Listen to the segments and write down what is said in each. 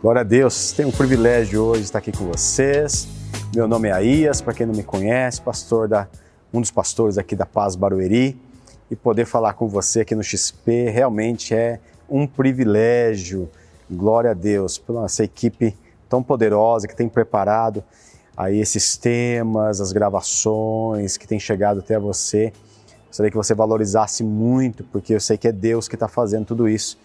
Glória a Deus, tenho o privilégio hoje de estar aqui com vocês. Meu nome é Aías, para quem não me conhece, pastor da um dos pastores aqui da Paz Barueri, e poder falar com você aqui no XP realmente é um privilégio. Glória a Deus pela nossa equipe tão poderosa que tem preparado aí esses temas, as gravações que tem chegado até você. Gostaria que você valorizasse muito, porque eu sei que é Deus que está fazendo tudo isso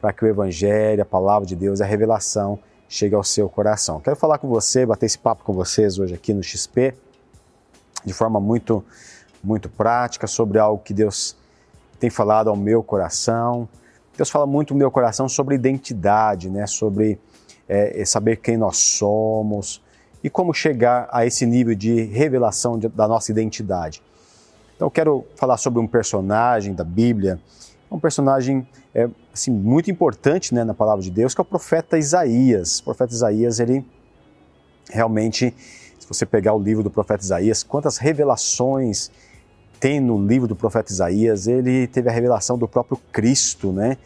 para que o Evangelho, a palavra de Deus, a revelação chegue ao seu coração. Quero falar com você, bater esse papo com vocês hoje aqui no XP, de forma muito, muito prática, sobre algo que Deus tem falado ao meu coração. Deus fala muito no meu coração sobre identidade, né? sobre é, saber quem nós somos e como chegar a esse nível de revelação de, da nossa identidade. Então, eu quero falar sobre um personagem da Bíblia, um personagem é, assim, muito importante né, na palavra de Deus, que é o profeta Isaías. O profeta Isaías, ele realmente, se você pegar o livro do profeta Isaías, quantas revelações tem no livro do profeta Isaías, ele teve a revelação do próprio Cristo, né?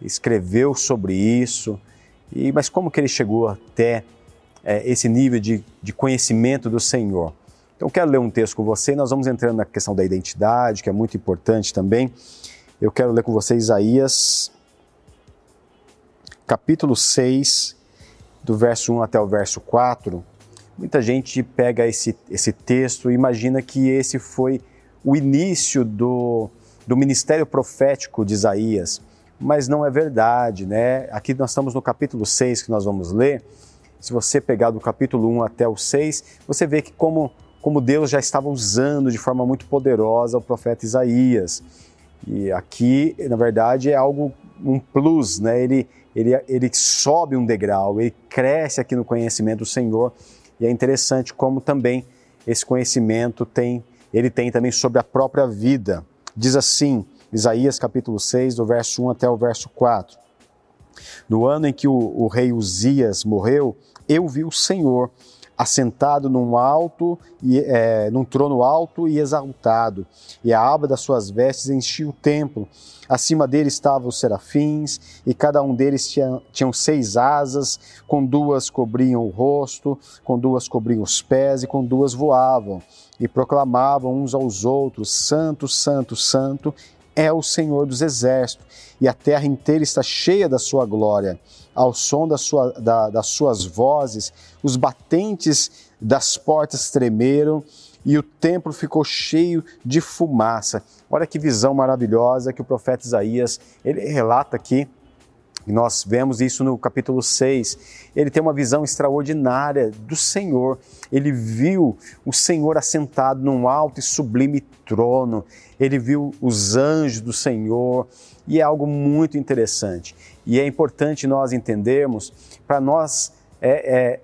Escreveu sobre isso. E, mas como que ele chegou até é, esse nível de, de conhecimento do Senhor? Então, quero ler um texto com você. Nós vamos entrando na questão da identidade, que é muito importante também. Eu quero ler com você Isaías, capítulo 6, do verso 1 até o verso 4. Muita gente pega esse, esse texto e imagina que esse foi o início do, do ministério profético de Isaías, mas não é verdade, né? Aqui nós estamos no capítulo 6 que nós vamos ler. Se você pegar do capítulo 1 até o 6, você vê que como, como Deus já estava usando de forma muito poderosa o profeta Isaías. E aqui, na verdade, é algo, um plus, né? Ele, ele, ele sobe um degrau, ele cresce aqui no conhecimento do Senhor. E é interessante como também esse conhecimento tem, ele tem também sobre a própria vida. Diz assim, Isaías capítulo 6, do verso 1 até o verso 4. No ano em que o, o rei Uzias morreu, eu vi o Senhor assentado num alto e é, num trono alto e exaltado, e a aba das suas vestes enchia o templo. Acima dele estavam os serafins, e cada um deles tinha, tinham seis asas, com duas cobriam o rosto, com duas cobriam os pés, e com duas voavam, e proclamavam uns aos outros: Santo, Santo, Santo é o Senhor dos exércitos, e a terra inteira está cheia da sua glória ao som da sua, da, das suas vozes, os batentes das portas tremeram e o templo ficou cheio de fumaça. Olha que visão maravilhosa que o profeta Isaías ele relata aqui. Nós vemos isso no capítulo 6. Ele tem uma visão extraordinária do Senhor. Ele viu o Senhor assentado num alto e sublime trono. Ele viu os anjos do Senhor. E é algo muito interessante. E é importante nós entendermos, para nós é, é,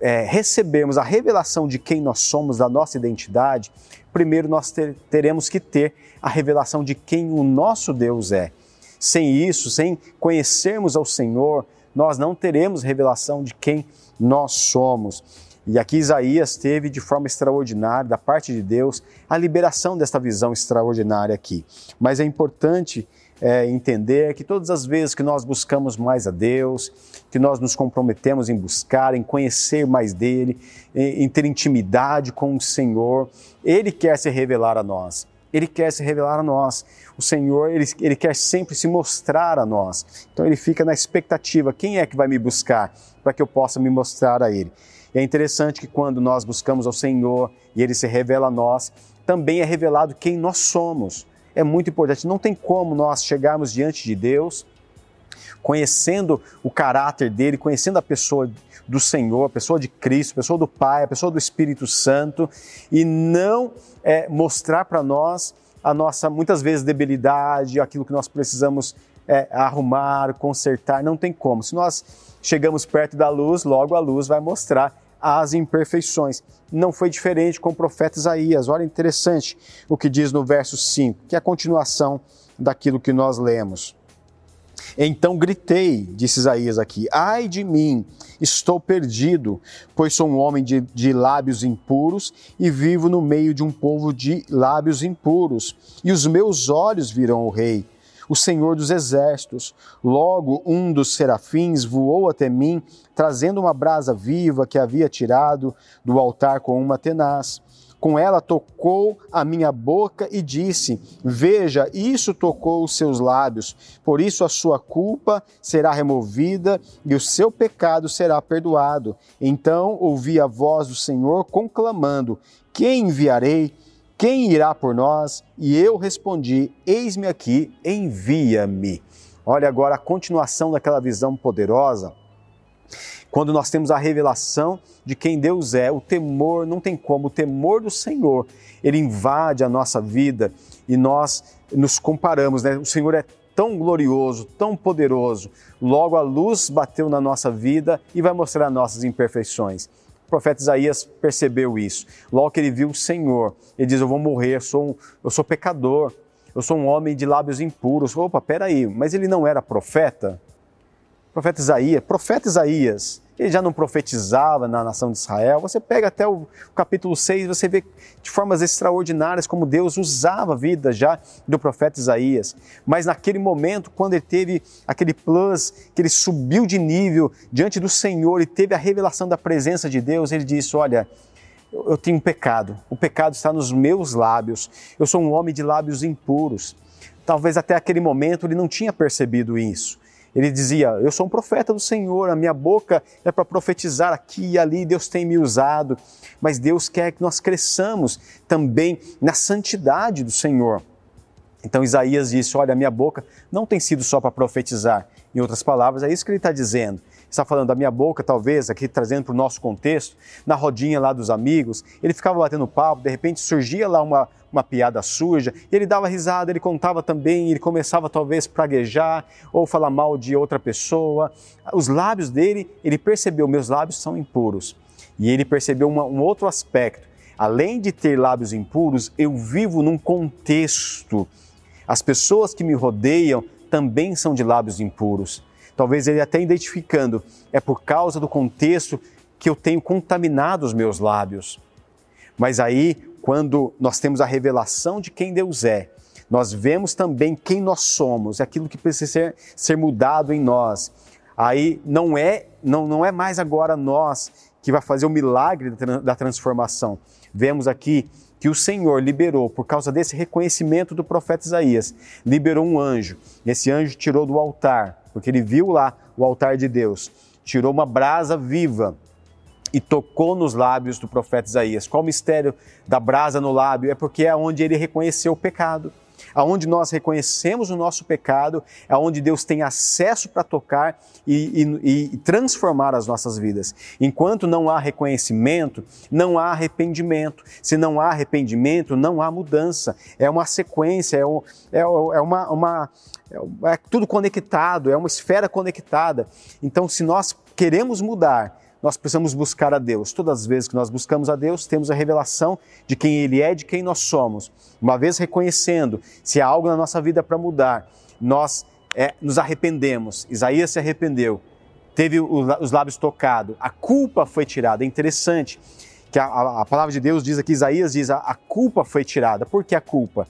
é, recebermos a revelação de quem nós somos, da nossa identidade, primeiro nós ter, teremos que ter a revelação de quem o nosso Deus é. Sem isso, sem conhecermos ao Senhor, nós não teremos revelação de quem nós somos. E aqui Isaías teve de forma extraordinária, da parte de Deus, a liberação desta visão extraordinária aqui. Mas é importante é, entender que todas as vezes que nós buscamos mais a Deus, que nós nos comprometemos em buscar, em conhecer mais dele, em, em ter intimidade com o Senhor, Ele quer se revelar a nós. Ele quer se revelar a nós. O Senhor, ele, ele quer sempre se mostrar a nós. Então ele fica na expectativa: quem é que vai me buscar para que eu possa me mostrar a Ele? E é interessante que quando nós buscamos ao Senhor e Ele se revela a nós, também é revelado quem nós somos é muito importante. Não tem como nós chegarmos diante de Deus conhecendo o caráter dele, conhecendo a pessoa do Senhor, a pessoa de Cristo, a pessoa do Pai, a pessoa do Espírito Santo e não é, mostrar para nós a nossa, muitas vezes, debilidade, aquilo que nós precisamos é, arrumar, consertar. Não tem como. Se nós chegamos perto da luz, logo a luz vai mostrar as imperfeições. Não foi diferente com o profeta Isaías. Olha interessante o que diz no verso 5, que é a continuação daquilo que nós lemos. Então gritei, disse Isaías aqui: Ai de mim, estou perdido, pois sou um homem de, de, lábios impuros e vivo no meio de um povo de lábios impuros, e os meus olhos viram o Rei, o Senhor dos exércitos. Logo, um dos serafins voou até mim, trazendo uma brasa viva que havia tirado do altar com uma tenaz. Com ela tocou a minha boca e disse: Veja, isso tocou os seus lábios, por isso a sua culpa será removida e o seu pecado será perdoado. Então ouvi a voz do Senhor conclamando: Quem enviarei? Quem irá por nós? E eu respondi: Eis-me aqui, envia-me. Olha agora a continuação daquela visão poderosa quando nós temos a revelação de quem Deus é, o temor, não tem como, o temor do Senhor, ele invade a nossa vida e nós nos comparamos, né? O Senhor é tão glorioso, tão poderoso. Logo a luz bateu na nossa vida e vai mostrar nossas imperfeições. O profeta Isaías percebeu isso. Logo que ele viu o Senhor, ele diz: Eu vou morrer, eu sou, um, eu sou pecador, eu sou um homem de lábios impuros. Opa, peraí, mas ele não era profeta? profeta Isaías, profeta Isaías, ele já não profetizava na nação de Israel. Você pega até o capítulo 6, você vê de formas extraordinárias como Deus usava a vida já do profeta Isaías. Mas naquele momento, quando ele teve aquele plus, que ele subiu de nível diante do Senhor e teve a revelação da presença de Deus, ele disse: Olha, eu tenho um pecado, o pecado está nos meus lábios, eu sou um homem de lábios impuros. Talvez até aquele momento ele não tinha percebido isso. Ele dizia: Eu sou um profeta do Senhor, a minha boca é para profetizar aqui e ali, Deus tem me usado. Mas Deus quer que nós cresçamos também na santidade do Senhor. Então Isaías disse: Olha, a minha boca não tem sido só para profetizar. Em outras palavras, é isso que ele está dizendo está falando da minha boca, talvez, aqui trazendo para o nosso contexto, na rodinha lá dos amigos, ele ficava batendo papo, de repente surgia lá uma, uma piada suja, e ele dava risada, ele contava também, ele começava talvez praguejar ou falar mal de outra pessoa. Os lábios dele, ele percebeu, meus lábios são impuros. E ele percebeu uma, um outro aspecto. Além de ter lábios impuros, eu vivo num contexto. As pessoas que me rodeiam também são de lábios impuros. Talvez ele até identificando, é por causa do contexto que eu tenho contaminado os meus lábios. Mas aí, quando nós temos a revelação de quem Deus é, nós vemos também quem nós somos, aquilo que precisa ser, ser mudado em nós. Aí não é, não, não é mais agora nós que vai fazer o milagre da transformação. Vemos aqui que o Senhor liberou, por causa desse reconhecimento do profeta Isaías, liberou um anjo. Esse anjo tirou do altar porque ele viu lá o altar de Deus, tirou uma brasa viva e tocou nos lábios do profeta Isaías. Qual o mistério da brasa no lábio? É porque é onde ele reconheceu o pecado aonde nós reconhecemos o nosso pecado, é onde Deus tem acesso para tocar e, e, e, transformar as nossas vidas. Enquanto não há reconhecimento, não há arrependimento. Se não há arrependimento, não há mudança. É uma sequência, é, um, é, é uma, uma é, é tudo conectado, é uma esfera conectada. Então, se nós queremos mudar, nós precisamos buscar a Deus. Todas as vezes que nós buscamos a Deus, temos a revelação de quem Ele é, de quem nós somos. Uma vez reconhecendo se há algo na nossa vida para mudar, nós é, nos arrependemos. Isaías se arrependeu, teve os lábios tocados, a culpa foi tirada. É interessante que a, a palavra de Deus diz aqui, Isaías diz, a, a culpa foi tirada. Por que a culpa?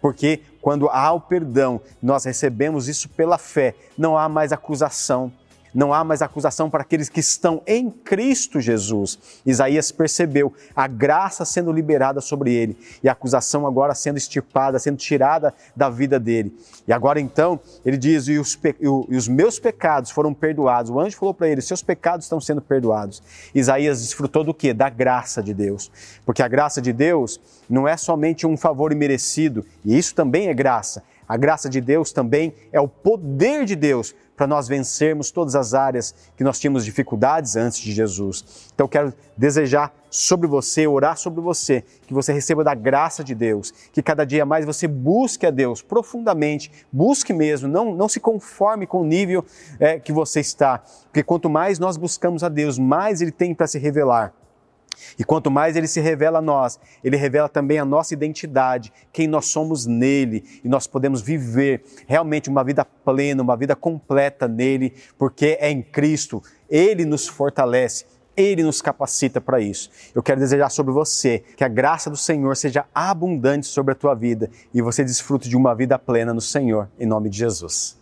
Porque quando há o perdão, nós recebemos isso pela fé, não há mais acusação, não há mais acusação para aqueles que estão em Cristo Jesus. Isaías percebeu a graça sendo liberada sobre ele e a acusação agora sendo extirpada, sendo tirada da vida dele. E agora então, ele diz: e os, e os meus pecados foram perdoados. O anjo falou para ele: seus pecados estão sendo perdoados. Isaías desfrutou do que? Da graça de Deus. Porque a graça de Deus não é somente um favor imerecido, e isso também é graça. A graça de Deus também é o poder de Deus para nós vencermos todas as áreas que nós tínhamos dificuldades antes de Jesus. Então, quero desejar sobre você, orar sobre você, que você receba da graça de Deus, que cada dia mais você busque a Deus profundamente, busque mesmo, não, não se conforme com o nível é, que você está, porque quanto mais nós buscamos a Deus, mais Ele tem para se revelar. E quanto mais ele se revela a nós, ele revela também a nossa identidade, quem nós somos nele, e nós podemos viver realmente uma vida plena, uma vida completa nele, porque é em Cristo, ele nos fortalece Ele nos capacita para isso. Eu quero desejar sobre você que a graça do Senhor seja abundante sobre a tua vida e você desfrute de uma vida plena no Senhor, em nome de Jesus.